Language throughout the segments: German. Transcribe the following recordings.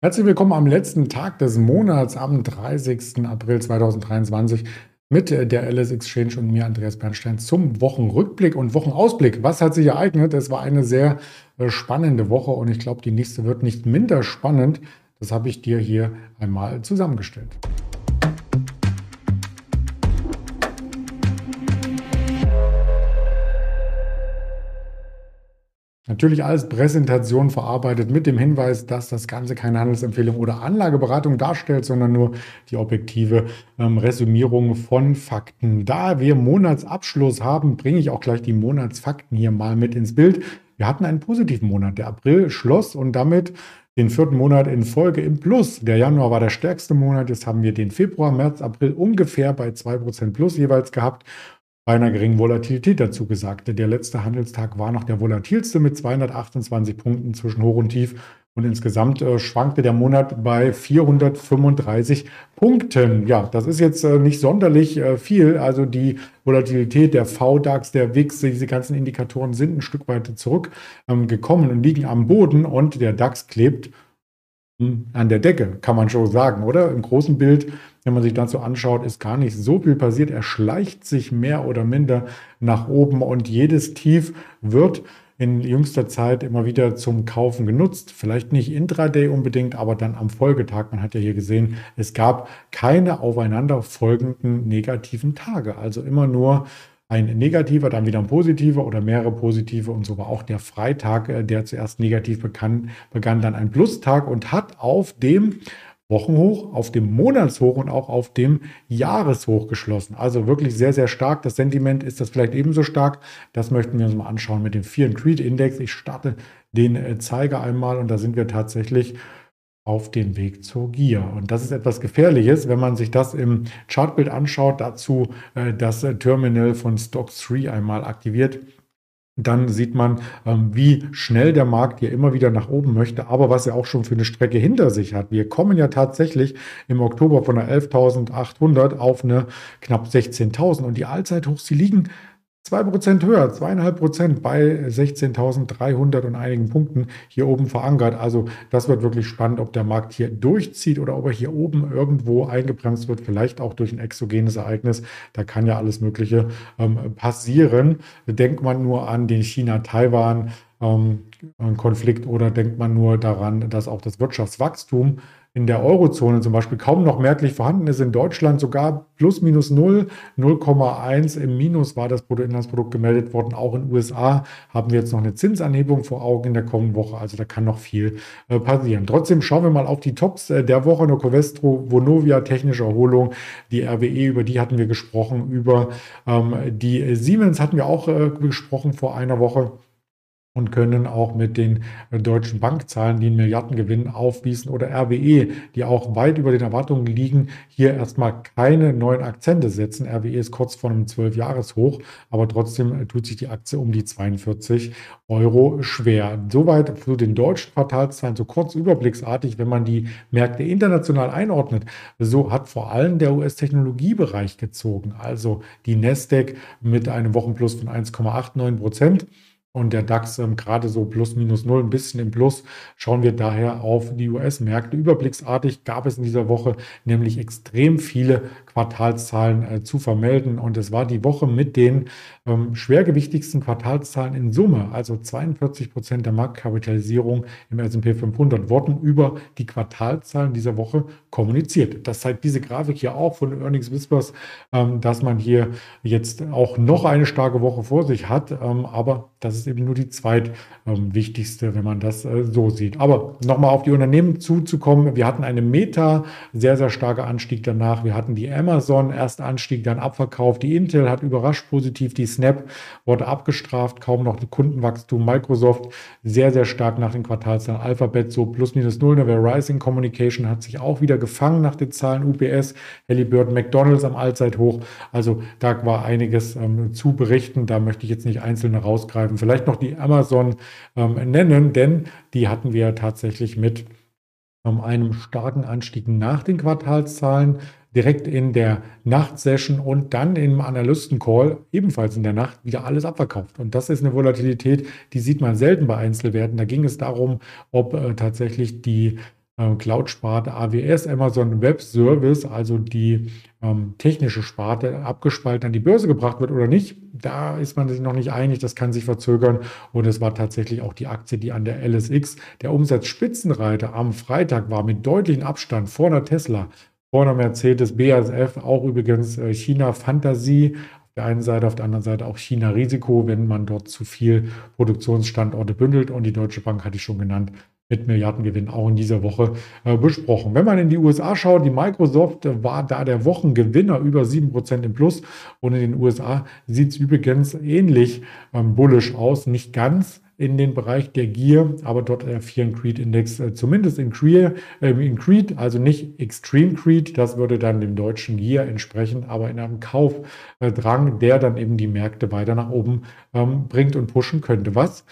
Herzlich willkommen am letzten Tag des Monats, am 30. April 2023 mit der LS Exchange und mir, Andreas Bernstein, zum Wochenrückblick und Wochenausblick. Was hat sich ereignet? Es war eine sehr äh, spannende Woche und ich glaube, die nächste wird nicht minder spannend. Das habe ich dir hier einmal zusammengestellt. Natürlich als Präsentation verarbeitet mit dem Hinweis, dass das Ganze keine Handelsempfehlung oder Anlageberatung darstellt, sondern nur die objektive ähm, Resümierung von Fakten. Da wir Monatsabschluss haben, bringe ich auch gleich die Monatsfakten hier mal mit ins Bild. Wir hatten einen positiven Monat. Der April schloss und damit den vierten Monat in Folge im Plus. Der Januar war der stärkste Monat. Jetzt haben wir den Februar, März, April ungefähr bei 2% plus jeweils gehabt bei einer geringen Volatilität dazu gesagt. Der letzte Handelstag war noch der volatilste mit 228 Punkten zwischen Hoch und Tief. Und insgesamt äh, schwankte der Monat bei 435 Punkten. Ja, das ist jetzt äh, nicht sonderlich äh, viel. Also die Volatilität der VDAX, der WIX, diese ganzen Indikatoren sind ein Stück weit zurückgekommen ähm, und liegen am Boden. Und der DAX klebt an der Decke, kann man schon sagen, oder? Im großen Bild, wenn man sich dazu anschaut, ist gar nicht so viel passiert. Er schleicht sich mehr oder minder nach oben und jedes Tief wird in jüngster Zeit immer wieder zum Kaufen genutzt. Vielleicht nicht intraday unbedingt, aber dann am Folgetag. Man hat ja hier gesehen, es gab keine aufeinanderfolgenden negativen Tage. Also immer nur ein negativer, dann wieder ein positiver oder mehrere positive und so war auch der Freitag, äh, der zuerst negativ begann, begann dann ein Plustag und hat auf dem Wochenhoch, auf dem Monatshoch und auch auf dem Jahreshoch geschlossen. Also wirklich sehr, sehr stark. Das Sentiment ist das vielleicht ebenso stark. Das möchten wir uns mal anschauen mit dem Fear and Creed Index. Ich starte den äh, Zeiger einmal und da sind wir tatsächlich auf den Weg zur Gier. Und das ist etwas Gefährliches, wenn man sich das im Chartbild anschaut, dazu äh, das äh, Terminal von Stock 3 einmal aktiviert. Dann sieht man, ähm, wie schnell der Markt hier immer wieder nach oben möchte, aber was er auch schon für eine Strecke hinter sich hat. Wir kommen ja tatsächlich im Oktober von einer 11.800 auf eine knapp 16.000 und die Allzeithochs, die liegen 2% höher, 2,5% bei 16.300 und einigen Punkten hier oben verankert. Also das wird wirklich spannend, ob der Markt hier durchzieht oder ob er hier oben irgendwo eingebremst wird, vielleicht auch durch ein exogenes Ereignis. Da kann ja alles Mögliche ähm, passieren. Denkt man nur an den China-Taiwan. Ähm, Konflikt oder denkt man nur daran, dass auch das Wirtschaftswachstum in der Eurozone zum Beispiel kaum noch merklich vorhanden ist. In Deutschland sogar plus minus 0, 0,1 im Minus war das Bruttoinlandsprodukt gemeldet worden. Auch in den USA haben wir jetzt noch eine Zinsanhebung vor Augen in der kommenden Woche. Also da kann noch viel äh, passieren. Trotzdem schauen wir mal auf die Tops äh, der Woche. Nur Covestro, Vonovia, technische Erholung, die RWE, über die hatten wir gesprochen. Über ähm, die Siemens hatten wir auch äh, gesprochen vor einer Woche und können auch mit den deutschen Bankzahlen, die einen Milliardengewinn aufwiesen, oder RWE, die auch weit über den Erwartungen liegen, hier erstmal keine neuen Akzente setzen. RWE ist kurz vor einem 12-Jahres-Hoch, aber trotzdem äh, tut sich die Aktie um die 42 Euro schwer. Soweit zu den deutschen Quartalszahlen, so kurz überblicksartig, wenn man die Märkte international einordnet. So hat vor allem der US-Technologiebereich gezogen, also die Nasdaq mit einem Wochenplus von 1,89 Prozent und der DAX ähm, gerade so plus minus null, ein bisschen im Plus, schauen wir daher auf die US-Märkte. Überblicksartig gab es in dieser Woche nämlich extrem viele Quartalszahlen äh, zu vermelden und es war die Woche mit den ähm, schwergewichtigsten Quartalszahlen in Summe, also 42 Prozent der Marktkapitalisierung im S&P 500 wurden über die Quartalzahlen dieser Woche kommuniziert. Das zeigt diese Grafik hier auch von Earnings Whispers, ähm, dass man hier jetzt auch noch eine starke Woche vor sich hat, ähm, aber das ist eben nur die zweitwichtigste, ähm, wenn man das äh, so sieht. Aber nochmal auf die Unternehmen zuzukommen. Wir hatten eine Meta, sehr, sehr starker Anstieg danach. Wir hatten die Amazon, erst Anstieg, dann Abverkauf. Die Intel hat überrascht positiv. Die Snap wurde abgestraft, kaum noch Kundenwachstum. Microsoft sehr, sehr stark nach den Quartalzahlen. Alphabet so plus minus null. Eine Rising Communication hat sich auch wieder gefangen nach den Zahlen. UPS, Halliburton, McDonalds am Allzeithoch. Also da war einiges ähm, zu berichten. Da möchte ich jetzt nicht einzelne rausgreifen. Vielleicht noch die Amazon ähm, nennen, denn die hatten wir tatsächlich mit ähm, einem starken Anstieg nach den Quartalszahlen direkt in der Nachtsession und dann im Analystencall ebenfalls in der Nacht wieder alles abverkauft. Und das ist eine Volatilität, die sieht man selten bei Einzelwerten. Da ging es darum, ob äh, tatsächlich die äh, Cloud-Sparte AWS, Amazon Web Service, also die ähm, technische Sparte, abgespalten an die Börse gebracht wird oder nicht. Da ist man sich noch nicht einig, das kann sich verzögern. Und es war tatsächlich auch die Aktie, die an der LSX, der Umsatzspitzenreiter am Freitag war, mit deutlichem Abstand vor einer Tesla, vor einer Mercedes, BASF, auch übrigens äh, China Fantasie der einen Seite, auf der anderen Seite auch China-Risiko, wenn man dort zu viel Produktionsstandorte bündelt. Und die Deutsche Bank hatte ich schon genannt, mit Milliardengewinn auch in dieser Woche äh, besprochen. Wenn man in die USA schaut, die Microsoft war da der Wochengewinner über 7% im Plus und in den USA sieht es übrigens ähnlich ähm, bullisch aus, nicht ganz in den Bereich der Gier, aber dort and Creed Index äh, zumindest in, Creed, äh, in Creed, also nicht Extreme Creed, das würde dann dem deutschen Gier entsprechen, aber in einem Kaufdrang, der dann eben die Märkte weiter nach oben ähm, bringt und pushen könnte. Was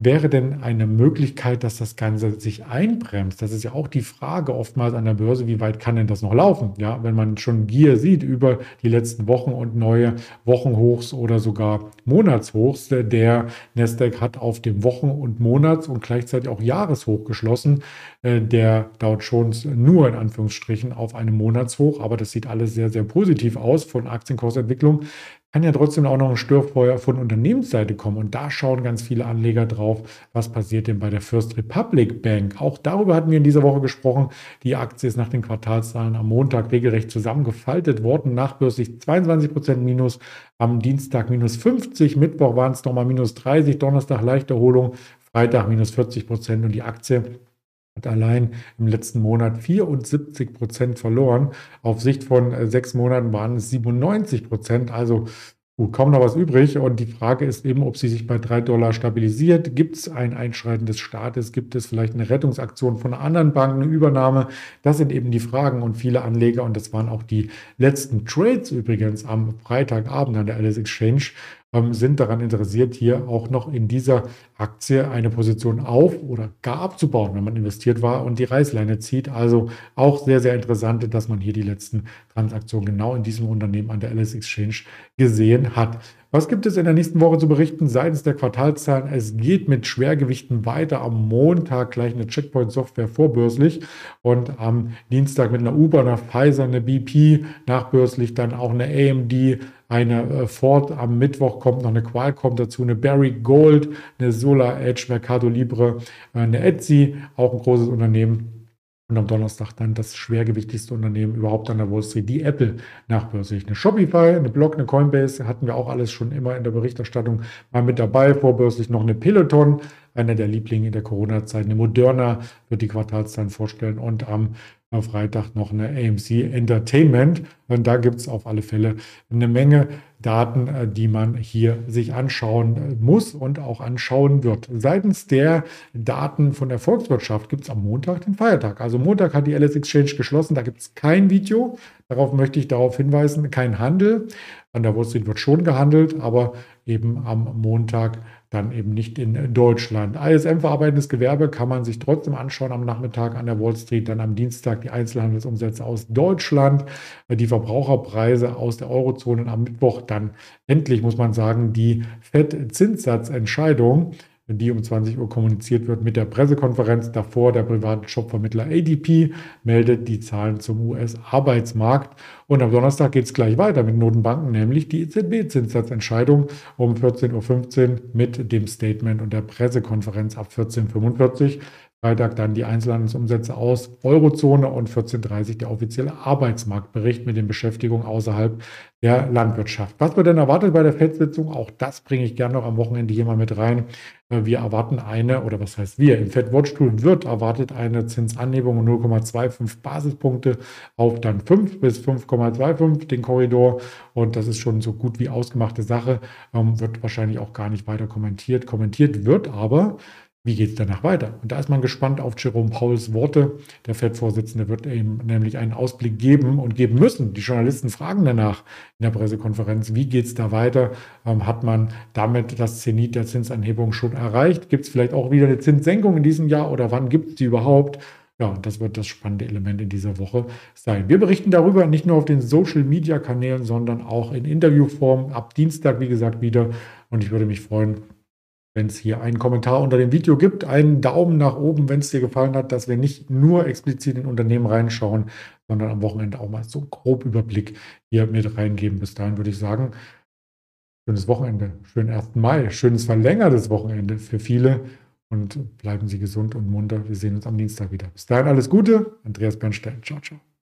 wäre denn eine Möglichkeit, dass das Ganze sich einbremst? Das ist ja auch die Frage oftmals an der Börse, wie weit kann denn das noch laufen? Ja, wenn man schon Gier sieht über die letzten Wochen und neue Wochenhochs oder sogar Monatshochs, der Nasdaq hat auf dem Wochen- und Monats- und gleichzeitig auch Jahreshoch geschlossen. Äh, der Dow Jones nur in Anführungsstrichen auf einem Monatshoch, aber das sieht alles sehr, sehr positiv aus von Aktienkursentwicklung kann ja trotzdem auch noch ein Störfeuer von Unternehmensseite kommen. Und da schauen ganz viele Anleger drauf, was passiert denn bei der First Republic Bank. Auch darüber hatten wir in dieser Woche gesprochen. Die Aktie ist nach den Quartalszahlen am Montag regelrecht zusammengefaltet worden. Nachbörslich 22 Prozent minus, am Dienstag minus 50, Mittwoch waren es nochmal minus 30, Donnerstag leichte Erholung, Freitag minus 40 Prozent und die Aktie hat allein im letzten Monat 74 Prozent verloren. Auf Sicht von äh, sechs Monaten waren es 97 Prozent. Also gut, kaum noch was übrig. Und die Frage ist eben, ob sie sich bei drei Dollar stabilisiert. Gibt es ein Einschreiten des Staates? Gibt es vielleicht eine Rettungsaktion von anderen Bank, eine Übernahme? Das sind eben die Fragen. Und viele Anleger, und das waren auch die letzten Trades übrigens am Freitagabend an der Alice Exchange, sind daran interessiert, hier auch noch in dieser Aktie eine Position auf oder gar abzubauen, wenn man investiert war und die Reißleine zieht. Also auch sehr, sehr interessant, dass man hier die letzten Transaktionen genau in diesem Unternehmen an der LS Exchange gesehen hat. Was gibt es in der nächsten Woche zu berichten seitens der Quartalszahlen? Es geht mit Schwergewichten weiter. Am Montag gleich eine Checkpoint-Software vorbörslich und am Dienstag mit einer Uber, einer Pfizer, eine BP, nachbörslich dann auch eine AMD, eine äh, Ford. Am Mittwoch kommt noch eine Qualcomm dazu, eine Barry Gold, eine Solar Edge, Mercado Libre, äh, eine Etsy, auch ein großes Unternehmen. Und am Donnerstag dann das schwergewichtigste Unternehmen überhaupt an der Wall Street, die Apple nachbörslich. Eine Shopify, eine Block, eine Coinbase hatten wir auch alles schon immer in der Berichterstattung mal mit dabei. Vorbörslich noch eine Peloton, einer der Lieblinge in der Corona-Zeit. Eine Moderna wird die Quartalszahlen vorstellen und am Freitag noch eine AMC Entertainment. Und da gibt es auf alle Fälle eine Menge Daten, äh, die man hier sich anschauen äh, muss und auch anschauen wird. Seitens der Daten von der Volkswirtschaft gibt es am Montag den Feiertag. Also Montag hat die LS Exchange geschlossen, da gibt es kein Video. Darauf möchte ich darauf hinweisen, kein Handel. An der Wall Street wird schon gehandelt, aber eben am Montag dann eben nicht in Deutschland. ISM verarbeitendes Gewerbe kann man sich trotzdem anschauen am Nachmittag an der Wall Street, dann am Dienstag die Einzelhandelsumsätze aus Deutschland, die Verbraucherpreise aus der Eurozone und am Mittwoch dann endlich, muss man sagen, die FED-Zinssatzentscheidung die um 20 Uhr kommuniziert wird mit der Pressekonferenz. Davor der private Shopvermittler ADP meldet die Zahlen zum US-Arbeitsmarkt. Und am Donnerstag geht es gleich weiter mit Notenbanken, nämlich die EZB-Zinssatzentscheidung um 14.15 Uhr mit dem Statement und der Pressekonferenz ab 14.45 Uhr. Freitag dann die Einzelhandelsumsätze aus Eurozone und 14.30 der offizielle Arbeitsmarktbericht mit den Beschäftigungen außerhalb der Landwirtschaft. Was wird denn erwartet bei der FED-Sitzung? Auch das bringe ich gerne noch am Wochenende hier mal mit rein. Äh, wir erwarten eine, oder was heißt wir? Im Fed Watch wird erwartet eine Zinsanhebung um 0,25 Basispunkte auf dann 5 bis 5,25 den Korridor. Und das ist schon so gut wie ausgemachte Sache. Ähm, wird wahrscheinlich auch gar nicht weiter kommentiert. Kommentiert wird aber wie geht es danach weiter? Und da ist man gespannt auf Jerome Pauls Worte. Der FED-Vorsitzende wird ihm nämlich einen Ausblick geben und geben müssen. Die Journalisten fragen danach in der Pressekonferenz, wie geht es da weiter? Ähm, hat man damit das Zenit der Zinsanhebung schon erreicht? Gibt es vielleicht auch wieder eine Zinssenkung in diesem Jahr oder wann gibt es die überhaupt? Ja, das wird das spannende Element in dieser Woche sein. Wir berichten darüber nicht nur auf den Social-Media-Kanälen, sondern auch in Interviewform ab Dienstag, wie gesagt, wieder. Und ich würde mich freuen, wenn es hier einen Kommentar unter dem Video gibt, einen Daumen nach oben, wenn es dir gefallen hat, dass wir nicht nur explizit in Unternehmen reinschauen, sondern am Wochenende auch mal so grob Überblick hier mit reingeben. Bis dahin würde ich sagen, schönes Wochenende, schönen 1. Mai, schönes verlängertes Wochenende für viele und bleiben Sie gesund und munter. Wir sehen uns am Dienstag wieder. Bis dahin alles Gute, Andreas Bernstein. Ciao, ciao.